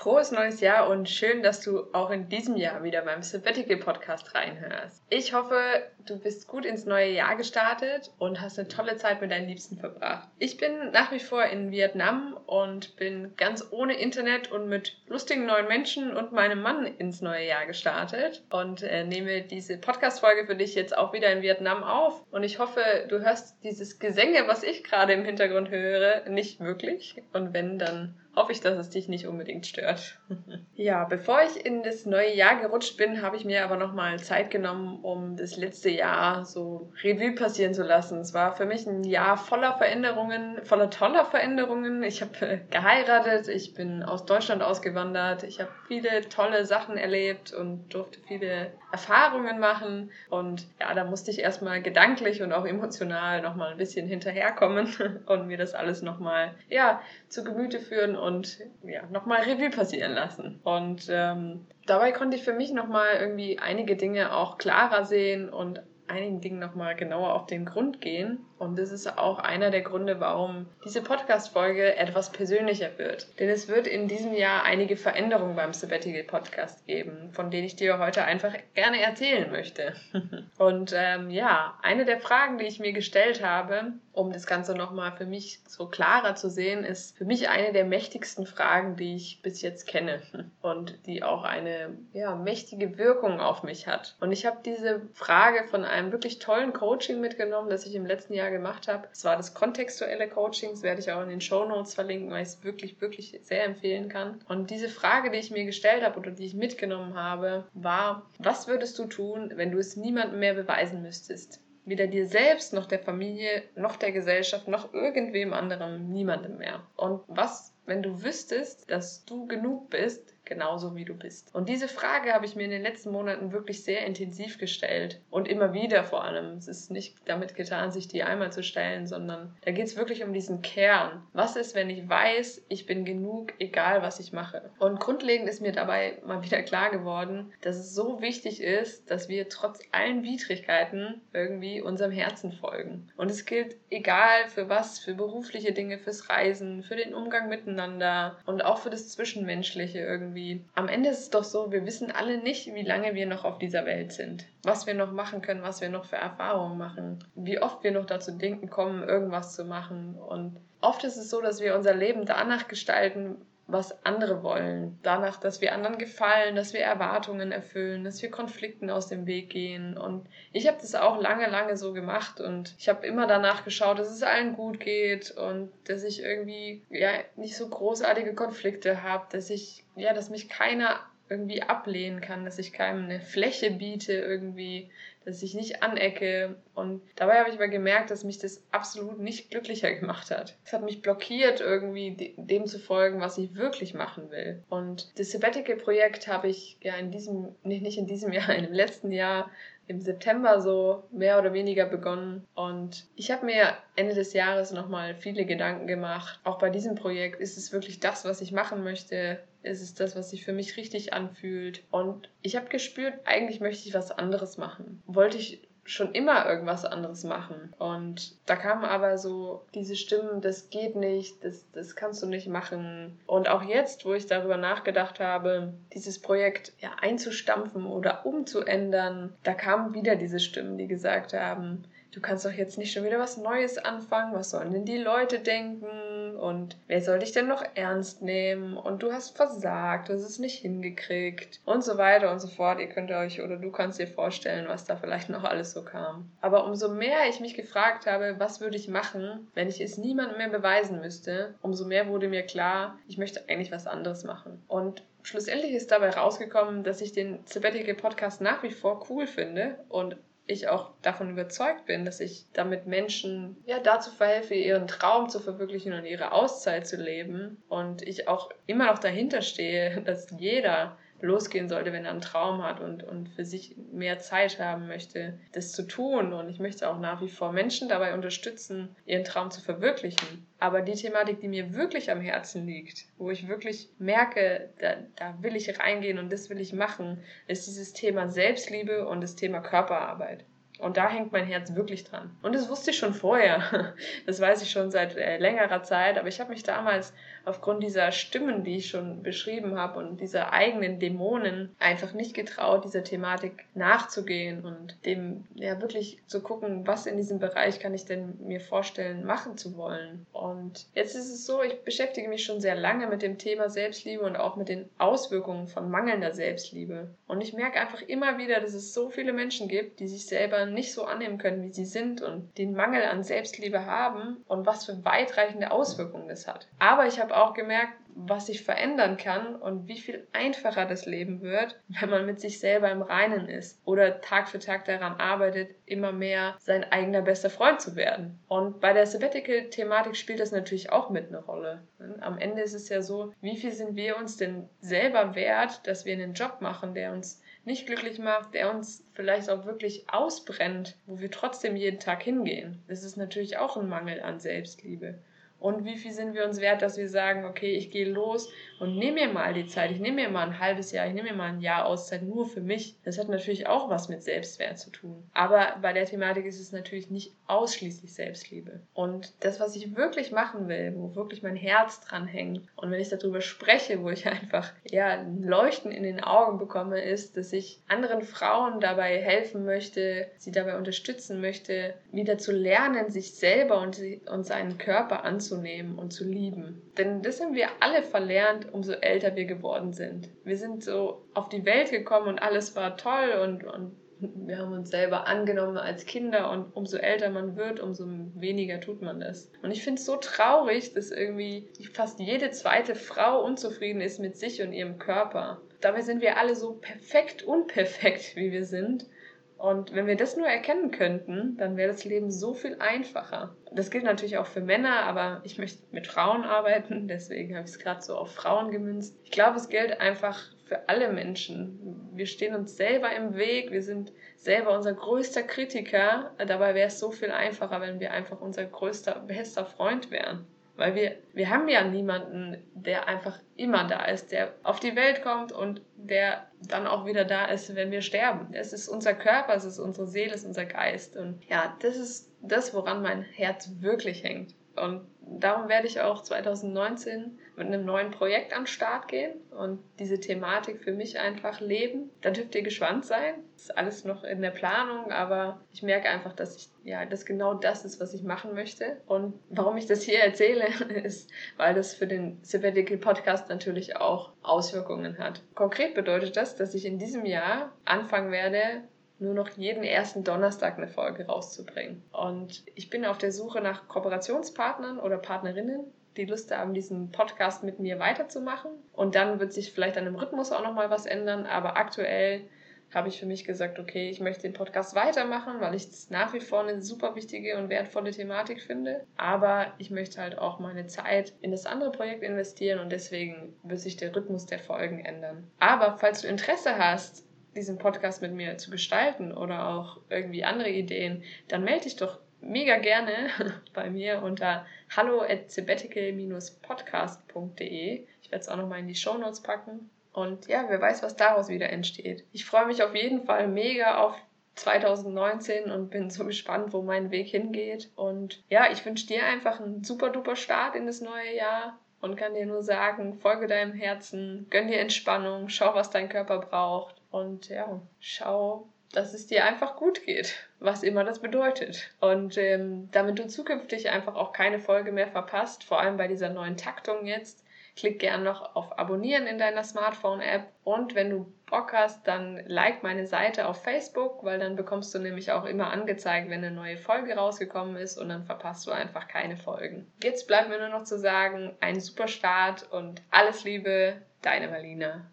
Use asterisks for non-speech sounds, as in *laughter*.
Frohes neues Jahr und schön, dass du auch in diesem Jahr wieder beim Sabbatical Podcast reinhörst. Ich hoffe, du bist gut ins neue Jahr gestartet und hast eine tolle Zeit mit deinen Liebsten verbracht. Ich bin nach wie vor in Vietnam und bin ganz ohne Internet und mit lustigen neuen Menschen und meinem Mann ins neue Jahr gestartet und äh, nehme diese Podcast-Folge für dich jetzt auch wieder in Vietnam auf. Und ich hoffe, du hörst dieses Gesänge, was ich gerade im Hintergrund höre, nicht wirklich. Und wenn, dann hoffe ich, dass es dich nicht unbedingt stört. *laughs* ja, bevor ich in das neue Jahr gerutscht bin, habe ich mir aber nochmal Zeit genommen, um das letzte Jahr so Revue passieren zu lassen. Es war für mich ein Jahr voller Veränderungen, voller toller Veränderungen. Ich habe äh, geheiratet, ich bin aus Deutschland ausgewandert, ich habe viele tolle Sachen erlebt und durfte viele Erfahrungen machen. Und ja, da musste ich erstmal gedanklich und auch emotional nochmal ein bisschen hinterherkommen *laughs* und mir das alles nochmal ja, zu Gemüte führen und ja, nochmal Revue passieren lassen. Und ähm, dabei konnte ich für mich nochmal irgendwie einige Dinge auch klarer sehen und einigen Dingen nochmal genauer auf den Grund gehen. Und das ist auch einer der Gründe, warum diese Podcast-Folge etwas persönlicher wird. Denn es wird in diesem Jahr einige Veränderungen beim Sabbatical Podcast geben, von denen ich dir heute einfach gerne erzählen möchte. *laughs* Und ähm, ja, eine der Fragen, die ich mir gestellt habe, um das Ganze nochmal für mich so klarer zu sehen, ist für mich eine der mächtigsten Fragen, die ich bis jetzt kenne *laughs* und die auch eine ja, mächtige Wirkung auf mich hat. Und ich habe diese Frage von einem wirklich tollen Coaching mitgenommen, das ich im letzten Jahr gemacht habe. Es war das kontextuelle Coaching, das werde ich auch in den Show Notes verlinken, weil ich es wirklich, wirklich sehr empfehlen kann. Und diese Frage, die ich mir gestellt habe oder die ich mitgenommen habe, war, was würdest du tun, wenn du es niemandem mehr beweisen müsstest? weder dir selbst noch der Familie noch der Gesellschaft noch irgendwem anderem, niemandem mehr. Und was, wenn du wüsstest, dass du genug bist, genauso wie du bist? Und diese Frage habe ich mir in den letzten Monaten wirklich sehr intensiv gestellt und immer wieder vor allem. Es ist nicht damit getan, sich die einmal zu stellen, sondern da geht es wirklich um diesen Kern. Was ist, wenn ich weiß, ich bin genug, egal was ich mache? Und grundlegend ist mir dabei mal *laughs* wieder klar geworden, dass es so wichtig ist, dass wir trotz allen Widrigkeiten irgendwie unserem Herzen folgen. Und es gilt egal für was, für berufliche Dinge, fürs Reisen, für den Umgang miteinander und auch für das Zwischenmenschliche irgendwie irgendwie. Am Ende ist es doch so, wir wissen alle nicht, wie lange wir noch auf dieser Welt sind. Was wir noch machen können, was wir noch für Erfahrungen machen. Wie oft wir noch dazu denken kommen, irgendwas zu machen. Und oft ist es so, dass wir unser Leben danach gestalten, was andere wollen. Danach, dass wir anderen gefallen, dass wir Erwartungen erfüllen, dass wir Konflikten aus dem Weg gehen. Und ich habe das auch lange, lange so gemacht und ich habe immer danach geschaut, dass es allen gut geht und dass ich irgendwie ja nicht so großartige Konflikte habe, dass ich ja, dass mich keiner irgendwie ablehnen kann, dass ich keinem eine Fläche biete irgendwie, dass ich nicht anecke. Und dabei habe ich aber gemerkt, dass mich das absolut nicht glücklicher gemacht hat. Es hat mich blockiert, irgendwie dem zu folgen, was ich wirklich machen will. Und das Sabbatical-Projekt habe ich ja in diesem, nicht, nicht in diesem Jahr, *laughs* in dem letzten Jahr im September so mehr oder weniger begonnen. Und ich habe mir Ende des Jahres nochmal viele Gedanken gemacht. Auch bei diesem Projekt ist es wirklich das, was ich machen möchte? Ist es das, was sich für mich richtig anfühlt? Und ich habe gespürt, eigentlich möchte ich was anderes machen. Wollte ich schon immer irgendwas anderes machen. Und da kamen aber so diese Stimmen, das geht nicht, das, das kannst du nicht machen. Und auch jetzt, wo ich darüber nachgedacht habe, dieses Projekt ja, einzustampfen oder umzuändern, da kamen wieder diese Stimmen, die gesagt haben, du kannst doch jetzt nicht schon wieder was Neues anfangen, was sollen denn die Leute denken und wer soll dich denn noch ernst nehmen und du hast versagt, du hast es nicht hingekriegt und so weiter und so fort. Ihr könnt euch oder du kannst dir vorstellen, was da vielleicht noch alles so kam. Aber umso mehr ich mich gefragt habe, was würde ich machen, wenn ich es niemandem mehr beweisen müsste, umso mehr wurde mir klar, ich möchte eigentlich was anderes machen. Und schlussendlich ist dabei rausgekommen, dass ich den Sabbatical Podcast nach wie vor cool finde und ich auch davon überzeugt bin, dass ich damit Menschen ja dazu verhelfe, ihren Traum zu verwirklichen und ihre Auszeit zu leben. Und ich auch immer noch dahinter stehe, *laughs* dass jeder losgehen sollte, wenn er einen Traum hat und, und für sich mehr Zeit haben möchte, das zu tun. Und ich möchte auch nach wie vor Menschen dabei unterstützen, ihren Traum zu verwirklichen. Aber die Thematik, die mir wirklich am Herzen liegt, wo ich wirklich merke, da, da will ich reingehen und das will ich machen, ist dieses Thema Selbstliebe und das Thema Körperarbeit. Und da hängt mein Herz wirklich dran. Und das wusste ich schon vorher. *laughs* Das weiß ich schon seit äh, längerer Zeit. Aber ich habe mich damals aufgrund dieser Stimmen, die ich schon beschrieben habe und dieser eigenen Dämonen einfach nicht getraut, dieser Thematik nachzugehen und dem ja wirklich zu gucken, was in diesem Bereich kann ich denn mir vorstellen, machen zu wollen. Und jetzt ist es so, ich beschäftige mich schon sehr lange mit dem Thema Selbstliebe und auch mit den Auswirkungen von mangelnder Selbstliebe. Und ich merke einfach immer wieder, dass es so viele Menschen gibt, die sich selber nicht so annehmen können, wie sie sind und den Mangel an Selbstliebe haben und was für weitreichende Auswirkungen das hat. Aber ich habe auch gemerkt, was sich verändern kann und wie viel einfacher das Leben wird, wenn man mit sich selber im Reinen ist oder Tag für Tag daran arbeitet, immer mehr sein eigener bester Freund zu werden. Und bei der Sabbatical-Thematik spielt das natürlich auch mit eine Rolle. Am Ende ist es ja so, wie viel sind wir uns denn selber wert, dass wir einen Job machen, der uns nicht glücklich macht, der uns vielleicht auch wirklich ausbrennt, wo wir trotzdem jeden Tag hingehen. Das ist natürlich auch ein Mangel an Selbstliebe. Und wie viel sind wir uns wert, dass wir sagen, okay, ich gehe los und nehme mir mal die Zeit, ich nehme mir mal ein halbes Jahr, ich nehme mir mal ein Jahr Auszeit nur für mich. Das hat natürlich auch was mit Selbstwert zu tun. Aber bei der Thematik ist es natürlich nicht ausschließlich Selbstliebe. Und das, was ich wirklich machen will, wo wirklich mein Herz dran hängt und wenn ich darüber spreche, wo ich *laughs* einfach ja ein Leuchten in den Augen bekomme, ist, dass ich anderen Frauen dabei helfen möchte, sie dabei unterstützen möchte, wieder zu lernen, sich selber und, und seinen Körper anzunehmen und zu lieben. Denn das haben wir alle verlernt umso älter wir geworden sind. Wir sind so auf die Welt gekommen und alles war toll und, und wir haben uns selber angenommen als Kinder und umso älter man wird, umso weniger tut man das. Und ich finde es so traurig, dass irgendwie fast jede zweite Frau unzufrieden ist mit sich und ihrem Körper. Dabei sind wir alle so perfekt unperfekt, wie wir sind. Und wenn wir das nur erkennen könnten, dann wäre das Leben so viel einfacher. Das gilt natürlich auch für Männer, aber ich möchte mit Frauen arbeiten, *laughs* deswegen habe ich es gerade so auf Frauen gemünzt. Ich glaube, es gilt einfach für alle Menschen. Wir stehen uns selber im Weg, wir sind selber unser größter Kritiker. Dabei wäre es so viel einfacher, wenn wir einfach unser größter, bester Freund wären. Weil wir, wir haben ja niemanden, der einfach immer da ist, der auf die Welt kommt und der dann auch wieder da ist, wenn wir sterben. Es ist unser Körper, es ist unsere Seele, es ist unser Geist. Und ja, das ist das, woran mein Herz wirklich hängt. Und darum werde ich auch 2019 mit einem neuen Projekt den Start gehen und diese Thematik für mich einfach leben. Da dürft ihr gespannt sein. Ist alles noch in der Planung, aber ich merke einfach, dass ich ja, das genau das ist, was ich machen möchte. Und warum ich das hier erzähle, *laughs* ist, weil das für den Sabbatical Podcast natürlich auch Auswirkungen hat. Konkret bedeutet das, dass ich in diesem Jahr anfangen werde, nur noch jeden ersten Donnerstag eine Folge rauszubringen. Und ich bin auf der Suche nach Kooperationspartnern oder Partnerinnen, die Lust haben, diesen Podcast mit mir weiterzumachen. Und dann wird sich vielleicht an dem Rhythmus auch nochmal was ändern. Aber aktuell habe ich für mich gesagt, okay, ich möchte den Podcast weitermachen, weil ich es nach wie vor eine super wichtige und wertvolle Thematik finde. Aber ich möchte halt auch meine Zeit in das andere Projekt investieren und deswegen wird sich der Rhythmus der Folgen ändern. Aber falls du Interesse hast, diesen Podcast mit mir zu gestalten oder auch irgendwie andere Ideen, dann melde dich doch mega gerne *laughs* bei mir unter hallo at sabbatical-podcast.de. Ich werde es auch nochmal in die Show Notes packen. Und ja, wer weiß, was daraus wieder entsteht. Ich freue mich auf jeden Fall mega auf 2019 und bin so gespannt, wo mein Weg hingeht. Und ja, ich wünsche dir einfach einen super duper Start in das neue Jahr und kann dir nur sagen, folge deinem Herzen, gönn dir Entspannung, schau, was dein Körper braucht und ja, schau, dass es dir einfach gut geht, was immer das bedeutet. Und ähm, damit du zukünftig einfach auch keine Folge mehr verpasst, vor allem bei dieser neuen Taktung jetzt, klick gern noch auf Abonnieren in deiner Smartphone-App. Und wenn du Bock hast, dann like meine Seite auf Facebook, weil dann bekommst du nämlich auch immer angezeigt, wenn eine neue Folge rausgekommen ist und dann verpasst du einfach keine Folgen. Jetzt bleibt mir nur noch zu sagen, einen super Start und alles Liebe, deine Marlina.